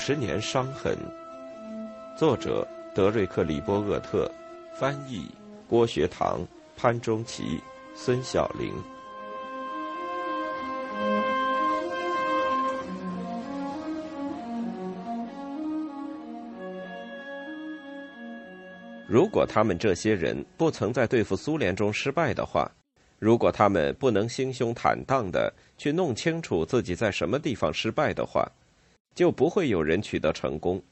十年伤痕。作者：德瑞克·里波厄特，翻译：郭学堂、潘中奇、孙晓玲。如果他们这些人不曾在对付苏联中失败的话，如果他们不能心胸坦荡的去弄清楚自己在什么地方失败的话，就不会有人取得成功。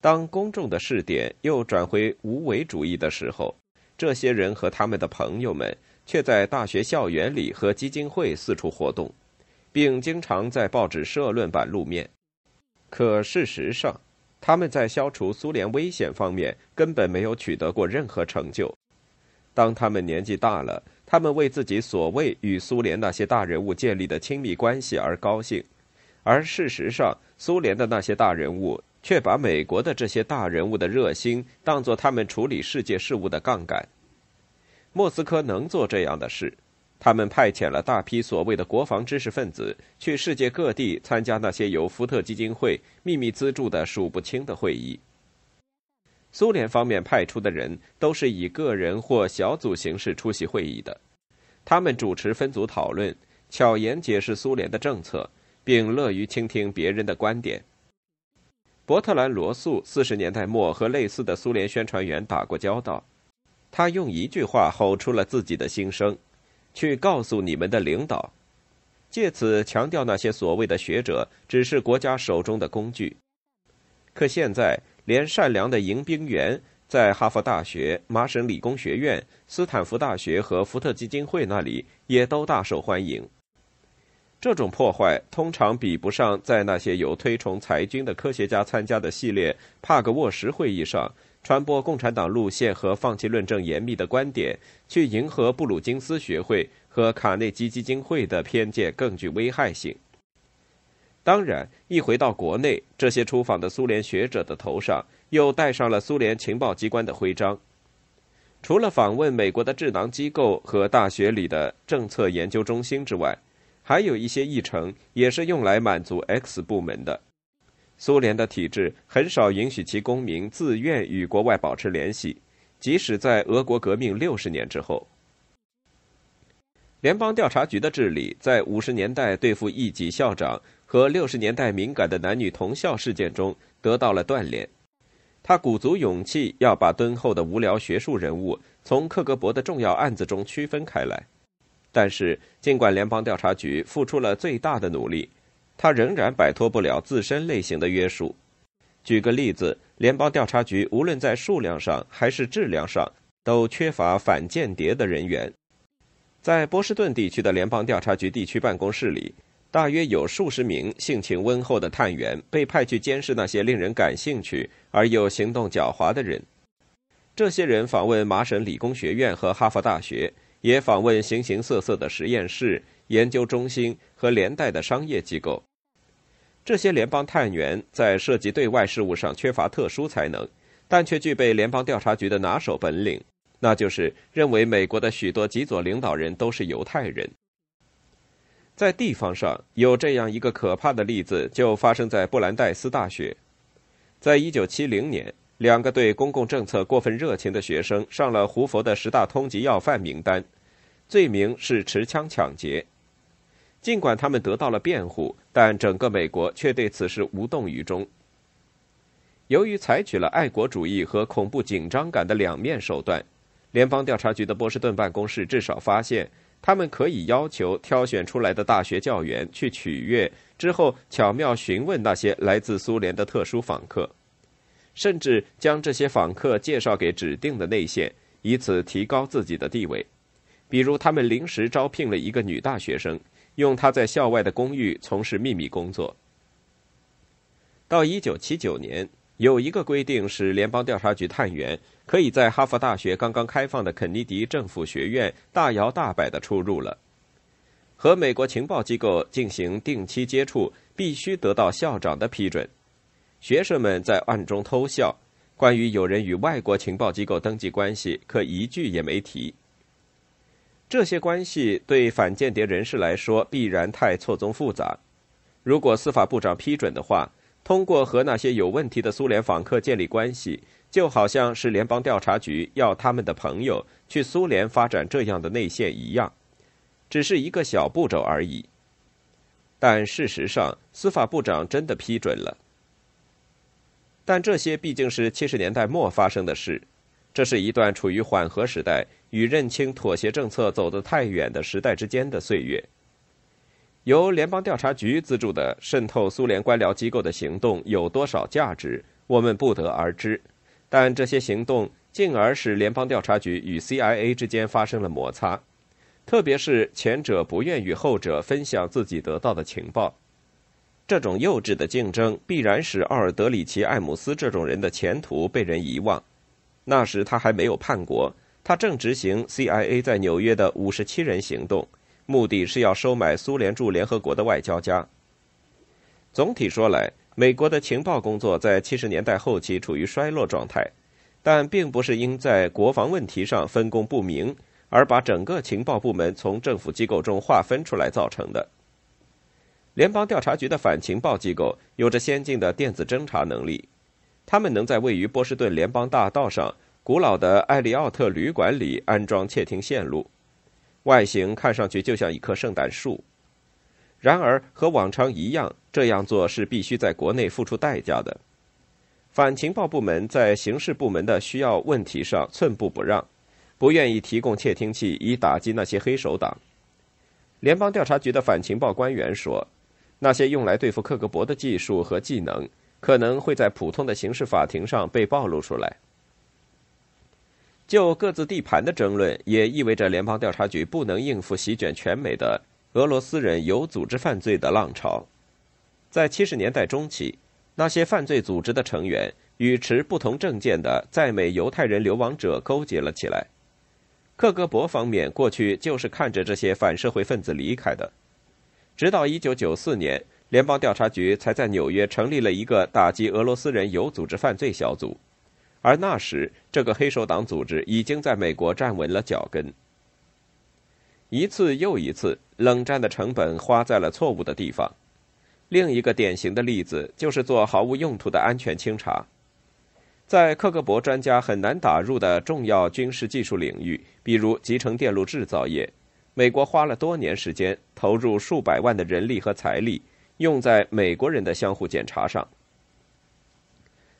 当公众的视点又转回无为主义的时候，这些人和他们的朋友们却在大学校园里和基金会四处活动，并经常在报纸社论版露面。可事实上，他们在消除苏联危险方面根本没有取得过任何成就。当他们年纪大了，他们为自己所谓与苏联那些大人物建立的亲密关系而高兴，而事实上，苏联的那些大人物却把美国的这些大人物的热心当作他们处理世界事务的杠杆。莫斯科能做这样的事，他们派遣了大批所谓的国防知识分子去世界各地参加那些由福特基金会秘密资助的数不清的会议。苏联方面派出的人都是以个人或小组形式出席会议的，他们主持分组讨论，巧言解释苏联的政策，并乐于倾听别人的观点。伯特兰·罗素四十年代末和类似的苏联宣传员打过交道，他用一句话吼出了自己的心声：“去告诉你们的领导。”借此强调那些所谓的学者只是国家手中的工具。可现在。连善良的迎宾员在哈佛大学、麻省理工学院、斯坦福大学和福特基金会那里也都大受欢迎。这种破坏通常比不上在那些有推崇裁军的科学家参加的系列帕格沃什会议上传播共产党路线和放弃论证严密的观点，去迎合布鲁金斯学会和卡内基基金会的偏见更具危害性。当然，一回到国内，这些出访的苏联学者的头上又戴上了苏联情报机关的徽章。除了访问美国的智囊机构和大学里的政策研究中心之外，还有一些议程也是用来满足 X 部门的。苏联的体制很少允许其公民自愿与国外保持联系，即使在俄国革命六十年之后。联邦调查局的治理在五十年代对付一级校长。和六十年代敏感的男女同校事件中得到了锻炼，他鼓足勇气要把敦厚的无聊学术人物从克格勃的重要案子中区分开来。但是，尽管联邦调查局付出了最大的努力，他仍然摆脱不了自身类型的约束。举个例子，联邦调查局无论在数量上还是质量上都缺乏反间谍的人员。在波士顿地区的联邦调查局地区办公室里。大约有数十名性情温厚的探员被派去监视那些令人感兴趣而又行动狡猾的人。这些人访问麻省理工学院和哈佛大学，也访问形形色色的实验室、研究中心和连带的商业机构。这些联邦探员在涉及对外事务上缺乏特殊才能，但却具备联邦调查局的拿手本领，那就是认为美国的许多极左领导人都是犹太人。在地方上有这样一个可怕的例子，就发生在布兰代斯大学。在一九七零年，两个对公共政策过分热情的学生上了胡佛的十大通缉要犯名单，罪名是持枪抢劫。尽管他们得到了辩护，但整个美国却对此事无动于衷。由于采取了爱国主义和恐怖紧张感的两面手段，联邦调查局的波士顿办公室至少发现。他们可以要求挑选出来的大学教员去取悦之后，巧妙询问那些来自苏联的特殊访客，甚至将这些访客介绍给指定的内线，以此提高自己的地位。比如，他们临时招聘了一个女大学生，用她在校外的公寓从事秘密工作。到一九七九年。有一个规定使联邦调查局探员可以在哈佛大学刚刚开放的肯尼迪政府学院大摇大摆的出入了。和美国情报机构进行定期接触，必须得到校长的批准。学生们在暗中偷笑，关于有人与外国情报机构登记关系，可一句也没提。这些关系对反间谍人士来说必然太错综复杂。如果司法部长批准的话。通过和那些有问题的苏联访客建立关系，就好像是联邦调查局要他们的朋友去苏联发展这样的内线一样，只是一个小步骤而已。但事实上，司法部长真的批准了。但这些毕竟是七十年代末发生的事，这是一段处于缓和时代与认清妥协政策走得太远的时代之间的岁月。由联邦调查局资助的渗透苏联官僚机构的行动有多少价值，我们不得而知。但这些行动进而使联邦调查局与 CIA 之间发生了摩擦，特别是前者不愿与后者分享自己得到的情报。这种幼稚的竞争必然使奥尔德里奇·艾姆斯这种人的前途被人遗忘。那时他还没有叛国，他正执行 CIA 在纽约的五十七人行动。目的是要收买苏联驻联合国的外交家。总体说来，美国的情报工作在七十年代后期处于衰落状态，但并不是因在国防问题上分工不明而把整个情报部门从政府机构中划分出来造成的。联邦调查局的反情报机构有着先进的电子侦查能力，他们能在位于波士顿联邦大道上古老的艾利奥特旅馆里安装窃听线路。外形看上去就像一棵圣诞树，然而和往常一样，这样做是必须在国内付出代价的。反情报部门在刑事部门的需要问题上寸步不让，不愿意提供窃听器以打击那些黑手党。联邦调查局的反情报官员说，那些用来对付克格勃的技术和技能可能会在普通的刑事法庭上被暴露出来。就各自地盘的争论，也意味着联邦调查局不能应付席卷全美的俄罗斯人有组织犯罪的浪潮。在七十年代中期，那些犯罪组织的成员与持不同政见的在美犹太人流亡者勾结了起来。克格勃方面过去就是看着这些反社会分子离开的，直到一九九四年，联邦调查局才在纽约成立了一个打击俄罗斯人有组织犯罪小组。而那时，这个黑手党组织已经在美国站稳了脚跟。一次又一次，冷战的成本花在了错误的地方。另一个典型的例子就是做毫无用途的安全清查。在克格勃专家很难打入的重要军事技术领域，比如集成电路制造业，美国花了多年时间，投入数百万的人力和财力，用在美国人的相互检查上。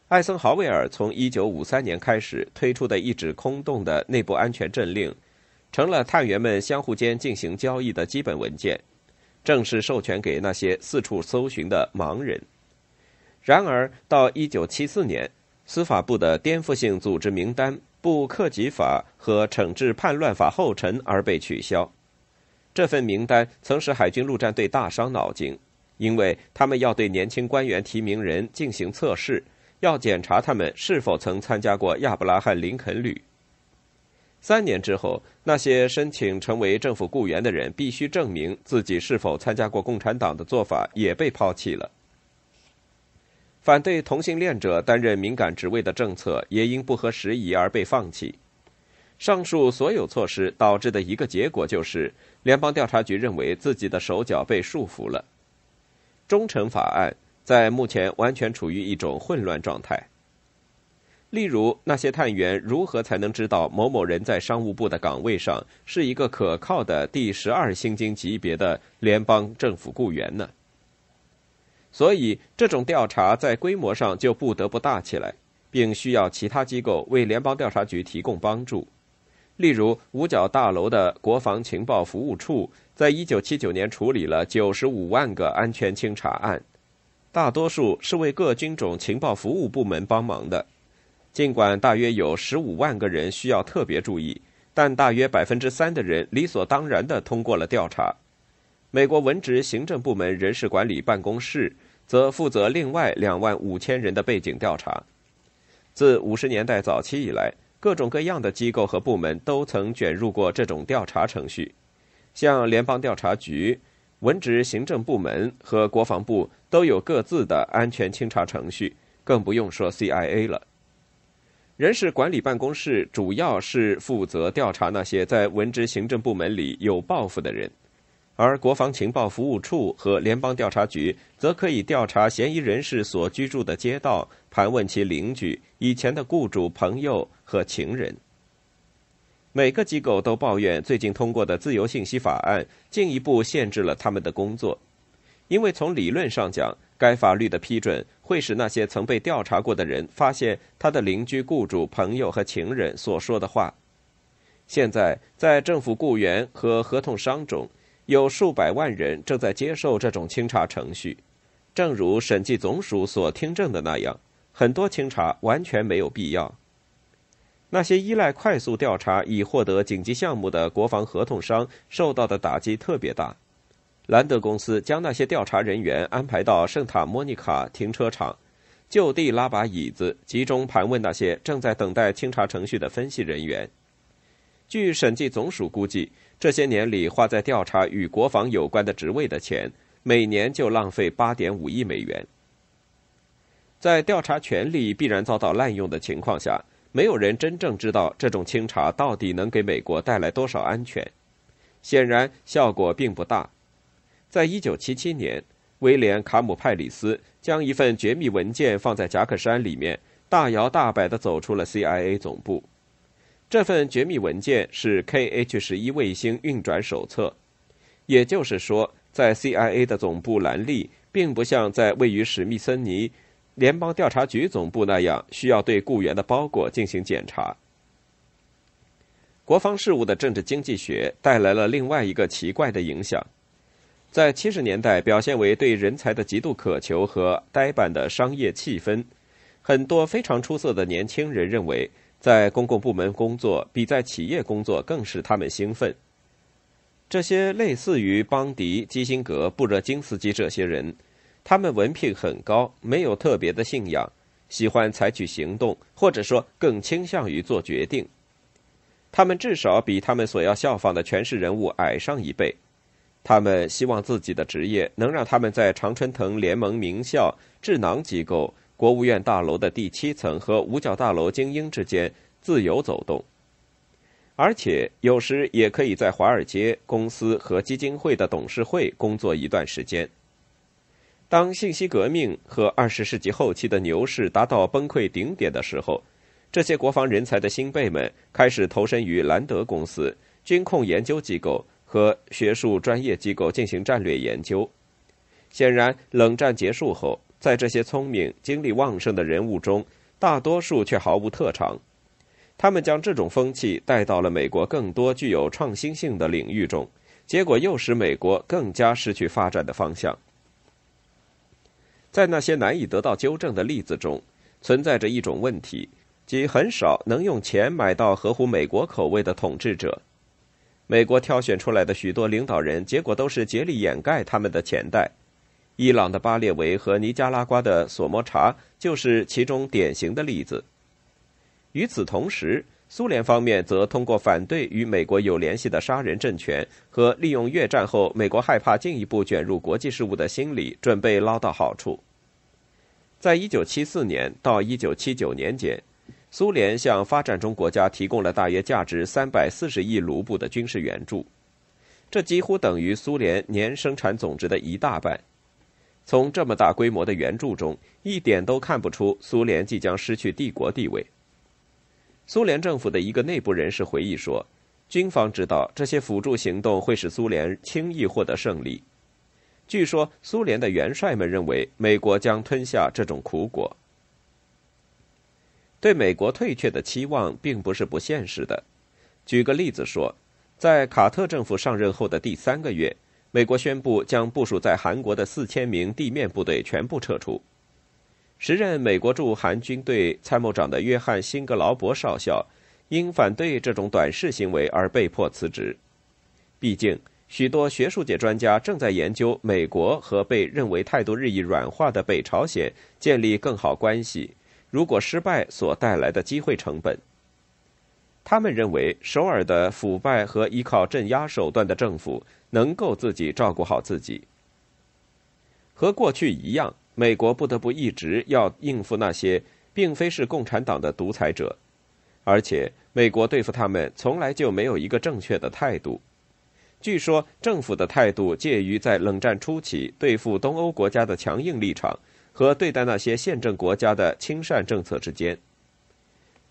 艾森豪威尔从1953年开始推出的一纸空洞的内部安全政令，成了探员们相互间进行交易的基本文件，正式授权给那些四处搜寻的盲人。然而，到1974年，司法部的颠覆性组织名单布克己法和惩治叛乱法后尘而被取消。这份名单曾使海军陆战队大伤脑筋，因为他们要对年轻官员提名人进行测试。要检查他们是否曾参加过亚伯拉罕·林肯旅。三年之后，那些申请成为政府雇员的人必须证明自己是否参加过共产党的做法也被抛弃了。反对同性恋者担任敏感职位的政策也因不合时宜而被放弃。上述所有措施导致的一个结果就是，联邦调查局认为自己的手脚被束缚了。忠诚法案。在目前完全处于一种混乱状态。例如，那些探员如何才能知道某某人在商务部的岗位上是一个可靠的第十二星级级别的联邦政府雇员呢？所以，这种调查在规模上就不得不大起来，并需要其他机构为联邦调查局提供帮助。例如，五角大楼的国防情报服务处在一九七九年处理了九十五万个安全清查案。大多数是为各军种情报服务部门帮忙的，尽管大约有十五万个人需要特别注意，但大约百分之三的人理所当然地通过了调查。美国文职行政部门人事管理办公室则负责另外两万五千人的背景调查。自五十年代早期以来，各种各样的机构和部门都曾卷入过这种调查程序，像联邦调查局。文职行政部门和国防部都有各自的安全清查程序，更不用说 CIA 了。人事管理办公室主要是负责调查那些在文职行政部门里有抱负的人，而国防情报服务处和联邦调查局则可以调查嫌疑人士所居住的街道，盘问其邻居、以前的雇主、朋友和情人。每个机构都抱怨最近通过的自由信息法案进一步限制了他们的工作，因为从理论上讲，该法律的批准会使那些曾被调查过的人发现他的邻居、雇主、朋友和情人所说的话。现在，在政府雇员和合同商中，有数百万人正在接受这种清查程序。正如审计总署所听证的那样，很多清查完全没有必要。那些依赖快速调查以获得紧急项目的国防合同商受到的打击特别大。兰德公司将那些调查人员安排到圣塔莫尼卡停车场，就地拉把椅子，集中盘问那些正在等待清查程序的分析人员。据审计总署估计，这些年里花在调查与国防有关的职位的钱，每年就浪费八点五亿美元。在调查权力必然遭到滥用的情况下，没有人真正知道这种清查到底能给美国带来多少安全。显然，效果并不大。在一九七七年，威廉·卡姆派里斯将一份绝密文件放在夹克衫里面，大摇大摆地走出了 CIA 总部。这份绝密文件是 KH 十一卫星运转手册，也就是说，在 CIA 的总部兰利，并不像在位于史密森尼联邦调查局总部那样，需要对雇员的包裹进行检查。国防事务的政治经济学带来了另外一个奇怪的影响，在七十年代表现为对人才的极度渴求和呆板的商业气氛，很多非常出色的年轻人认为。在公共部门工作比在企业工作更使他们兴奋。这些类似于邦迪、基辛格、布热津斯基这些人，他们文凭很高，没有特别的信仰，喜欢采取行动，或者说更倾向于做决定。他们至少比他们所要效仿的权势人物矮上一倍。他们希望自己的职业能让他们在常春藤联盟名校、智囊机构。国务院大楼的第七层和五角大楼精英之间自由走动，而且有时也可以在华尔街公司和基金会的董事会工作一段时间。当信息革命和二十世纪后期的牛市达到崩溃顶点的时候，这些国防人才的新辈们开始投身于兰德公司、军控研究机构和学术专业机构进行战略研究。显然，冷战结束后。在这些聪明、精力旺盛的人物中，大多数却毫无特长。他们将这种风气带到了美国更多具有创新性的领域中，结果又使美国更加失去发展的方向。在那些难以得到纠正的例子中，存在着一种问题，即很少能用钱买到合乎美国口味的统治者。美国挑选出来的许多领导人，结果都是竭力掩盖他们的钱袋。伊朗的巴列维和尼加拉瓜的索摩查就是其中典型的例子。与此同时，苏联方面则通过反对与美国有联系的杀人政权和利用越战后美国害怕进一步卷入国际事务的心理，准备捞到好处。在一九七四年到一九七九年间，苏联向发展中国家提供了大约价值三百四十亿卢布的军事援助，这几乎等于苏联年生产总值的一大半。从这么大规模的援助中，一点都看不出苏联即将失去帝国地位。苏联政府的一个内部人士回忆说：“军方知道这些辅助行动会使苏联轻易获得胜利。据说，苏联的元帅们认为美国将吞下这种苦果。对美国退却的期望并不是不现实的。举个例子说，在卡特政府上任后的第三个月。”美国宣布将部署在韩国的四千名地面部队全部撤出。时任美国驻韩军队参谋长的约翰·辛格劳伯少校，因反对这种短视行为而被迫辞职。毕竟，许多学术界专家正在研究美国和被认为态度日益软化的北朝鲜建立更好关系，如果失败所带来的机会成本。他们认为，首尔的腐败和依靠镇压手段的政府能够自己照顾好自己。和过去一样，美国不得不一直要应付那些并非是共产党的独裁者，而且美国对付他们从来就没有一个正确的态度。据说政府的态度介于在冷战初期对付东欧国家的强硬立场和对待那些宪政国家的亲善政策之间。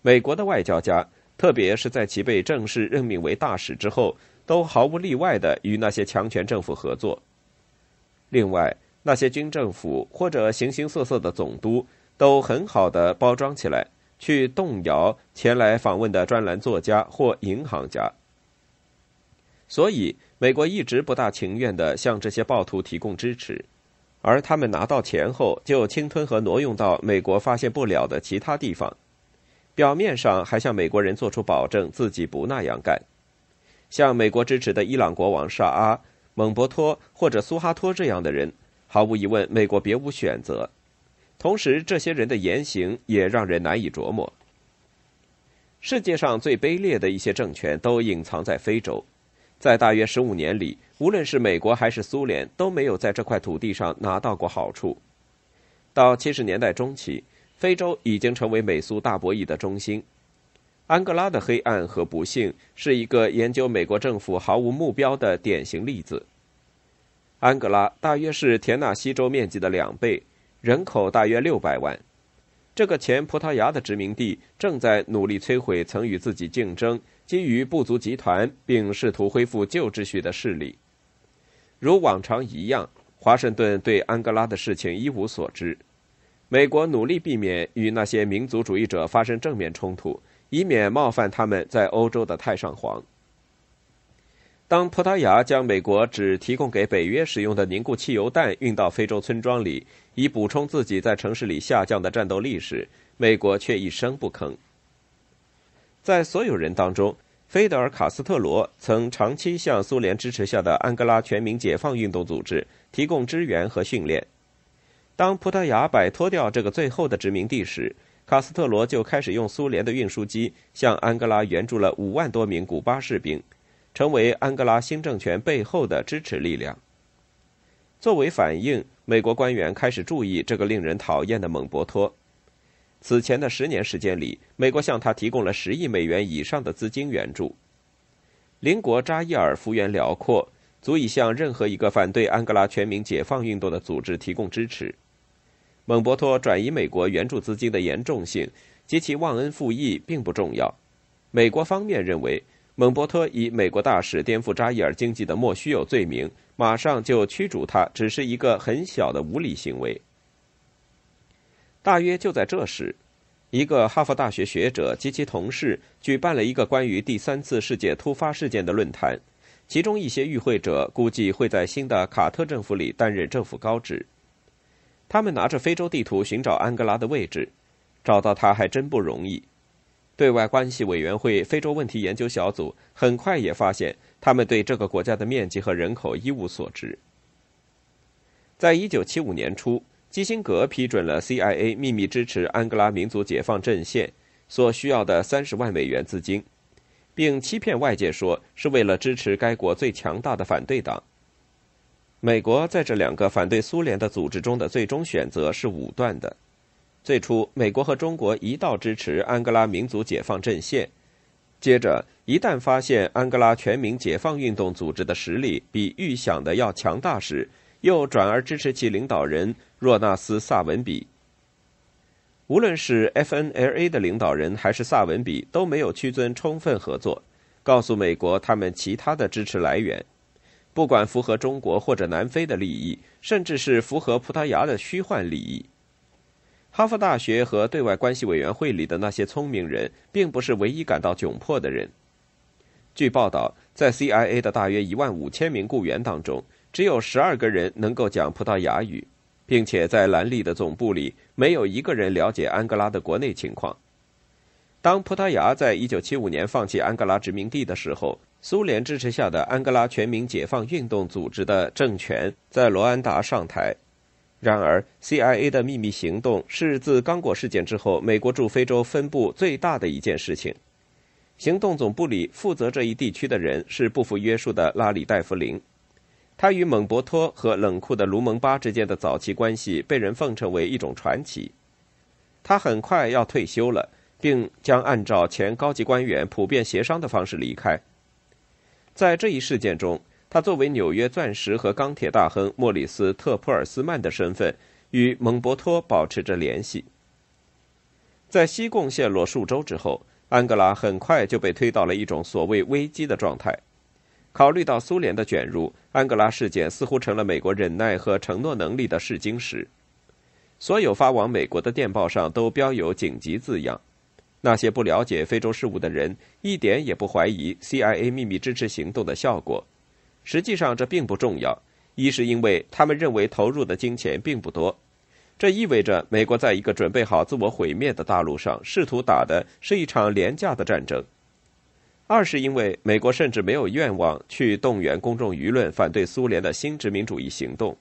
美国的外交家，特别是在其被正式任命为大使之后，都毫无例外的与那些强权政府合作。另外，那些军政府或者形形色色的总督都很好的包装起来，去动摇前来访问的专栏作家或银行家。所以，美国一直不大情愿的向这些暴徒提供支持，而他们拿到钱后就侵吞和挪用到美国发现不了的其他地方，表面上还向美国人做出保证，自己不那样干。像美国支持的伊朗国王沙阿。蒙博托或者苏哈托这样的人，毫无疑问，美国别无选择。同时，这些人的言行也让人难以琢磨。世界上最卑劣的一些政权都隐藏在非洲，在大约十五年里，无论是美国还是苏联，都没有在这块土地上拿到过好处。到七十年代中期，非洲已经成为美苏大博弈的中心。安哥拉的黑暗和不幸是一个研究美国政府毫无目标的典型例子。安哥拉大约是田纳西州面积的两倍，人口大约六百万。这个前葡萄牙的殖民地正在努力摧毁曾与自己竞争、基于部族集团并试图恢复旧秩序的势力。如往常一样，华盛顿对安哥拉的事情一无所知。美国努力避免与那些民族主义者发生正面冲突。以免冒犯他们在欧洲的太上皇。当葡萄牙将美国只提供给北约使用的凝固汽油弹运到非洲村庄里，以补充自己在城市里下降的战斗力时，美国却一声不吭。在所有人当中，菲德尔·卡斯特罗曾长期向苏联支持下的安哥拉全民解放运动组织提供支援和训练。当葡萄牙摆脱掉这个最后的殖民地时，卡斯特罗就开始用苏联的运输机向安哥拉援助了五万多名古巴士兵，成为安哥拉新政权背后的支持力量。作为反应，美国官员开始注意这个令人讨厌的蒙博托。此前的十年时间里，美国向他提供了十亿美元以上的资金援助。邻国扎伊尔幅员辽阔，足以向任何一个反对安哥拉全民解放运动的组织提供支持。蒙博托转移美国援助资金的严重性及其忘恩负义并不重要。美国方面认为，蒙博托以美国大使颠覆扎伊尔经济的莫须有罪名，马上就驱逐他，只是一个很小的无理行为。大约就在这时，一个哈佛大学学者及其同事举办了一个关于第三次世界突发事件的论坛，其中一些与会者估计会在新的卡特政府里担任政府高职。他们拿着非洲地图寻找安哥拉的位置，找到它还真不容易。对外关系委员会非洲问题研究小组很快也发现，他们对这个国家的面积和人口一无所知。在一九七五年初，基辛格批准了 CIA 秘密支持安哥拉民族解放阵线所需要的三十万美元资金，并欺骗外界说是为了支持该国最强大的反对党。美国在这两个反对苏联的组织中的最终选择是武断的。最初，美国和中国一道支持安哥拉民族解放阵线，接着一旦发现安哥拉全民解放运动组织的实力比预想的要强大时，又转而支持其领导人若纳斯·萨文比。无论是 FNLA 的领导人还是萨文比，都没有屈尊充分合作，告诉美国他们其他的支持来源。不管符合中国或者南非的利益，甚至是符合葡萄牙的虚幻利益，哈佛大学和对外关系委员会里的那些聪明人，并不是唯一感到窘迫的人。据报道，在 CIA 的大约一万五千名雇员当中，只有十二个人能够讲葡萄牙语，并且在兰利的总部里，没有一个人了解安哥拉的国内情况。当葡萄牙在一九七五年放弃安哥拉殖民地的时候，苏联支持下的安哥拉全民解放运动组织的政权在罗安达上台。然而，CIA 的秘密行动是自刚果事件之后美国驻非洲分部最大的一件事情。行动总部里负责这一地区的人是不服约束的拉里·戴弗林。他与蒙博托和冷酷的卢蒙巴之间的早期关系被人奉称为一种传奇。他很快要退休了，并将按照前高级官员普遍协商的方式离开。在这一事件中，他作为纽约钻石和钢铁大亨莫里斯·特普尔斯曼的身份，与蒙博托保持着联系。在西贡陷落数周之后，安哥拉很快就被推到了一种所谓危机的状态。考虑到苏联的卷入，安哥拉事件似乎成了美国忍耐和承诺能力的试金石。所有发往美国的电报上都标有“紧急”字样。那些不了解非洲事务的人一点也不怀疑 CIA 秘密支持行动的效果。实际上，这并不重要。一是因为他们认为投入的金钱并不多，这意味着美国在一个准备好自我毁灭的大陆上试图打的是一场廉价的战争；二是因为美国甚至没有愿望去动员公众舆论反对苏联的新殖民主义行动。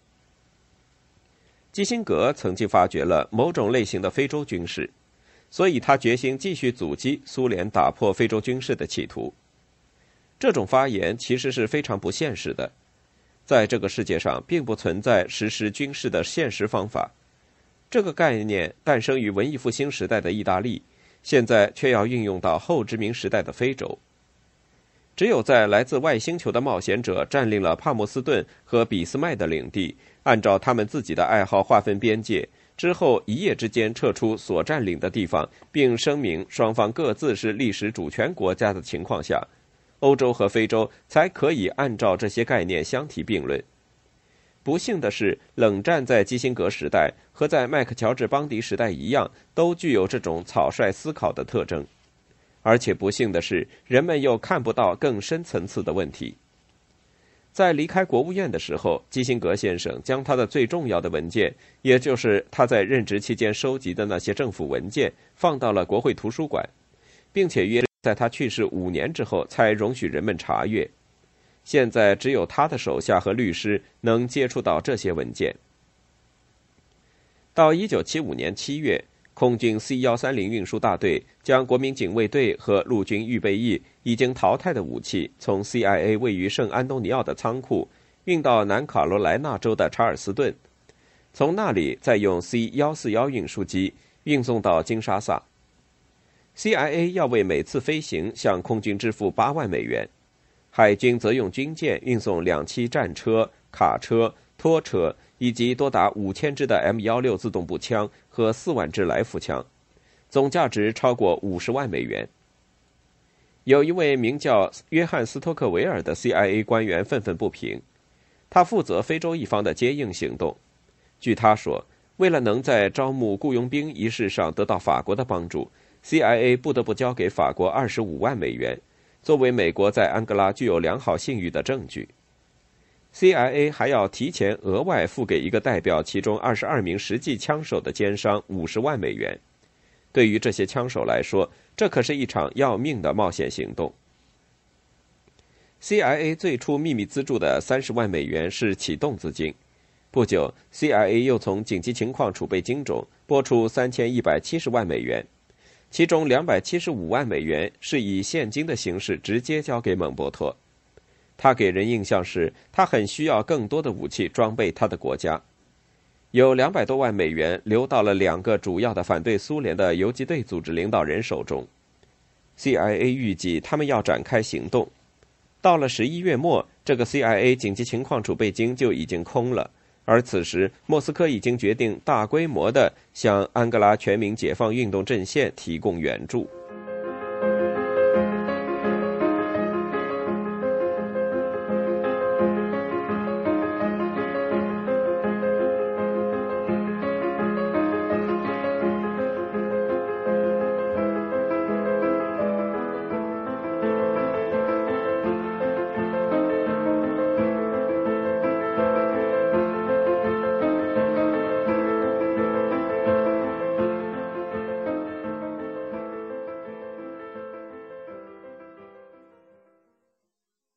基辛格曾经发掘了某种类型的非洲军事，所以他决心继续阻击苏联打破非洲军事的企图。这种发言其实是非常不现实的，在这个世界上并不存在实施军事的现实方法。这个概念诞生于文艺复兴时代的意大利，现在却要运用到后殖民时代的非洲。只有在来自外星球的冒险者占领了帕默斯顿和俾斯麦的领地，按照他们自己的爱好划分边界之后，一夜之间撤出所占领的地方，并声明双方各自是历史主权国家的情况下。欧洲和非洲才可以按照这些概念相提并论。不幸的是，冷战在基辛格时代和在麦克乔治邦迪时代一样，都具有这种草率思考的特征。而且不幸的是，人们又看不到更深层次的问题。在离开国务院的时候，基辛格先生将他的最重要的文件，也就是他在任职期间收集的那些政府文件，放到了国会图书馆，并且约。在他去世五年之后，才容许人们查阅。现在只有他的手下和律师能接触到这些文件。到一九七五年七月，空军 C 幺三零运输大队将国民警卫队和陆军预备役已经淘汰的武器从 CIA 位于圣安东尼奥的仓库运到南卡罗来纳州的查尔斯顿，从那里再用 C 幺四幺运输机运送到金沙萨。CIA 要为每次飞行向空军支付八万美元，海军则用军舰运送两栖战车、卡车、拖车以及多达五千支的 M 幺六自动步枪和四万支来福枪，总价值超过五十万美元。有一位名叫约翰斯托克维尔的 CIA 官员愤愤不平，他负责非洲一方的接应行动。据他说，为了能在招募雇佣兵一事上得到法国的帮助。CIA 不得不交给法国二十五万美元，作为美国在安哥拉具有良好信誉的证据。CIA 还要提前额外付给一个代表其中二十二名实际枪手的奸商五十万美元。对于这些枪手来说，这可是一场要命的冒险行动。CIA 最初秘密资助的三十万美元是启动资金，不久，CIA 又从紧急情况储备金中拨出三千一百七十万美元。其中两百七十五万美元是以现金的形式直接交给蒙博托，他给人印象是他很需要更多的武器装备他的国家。有两百多万美元流到了两个主要的反对苏联的游击队组织领导人手中。CIA 预计他们要展开行动，到了十一月末，这个 CIA 紧急情况储备金就已经空了。而此时，莫斯科已经决定大规模的向安哥拉全民解放运动阵线提供援助。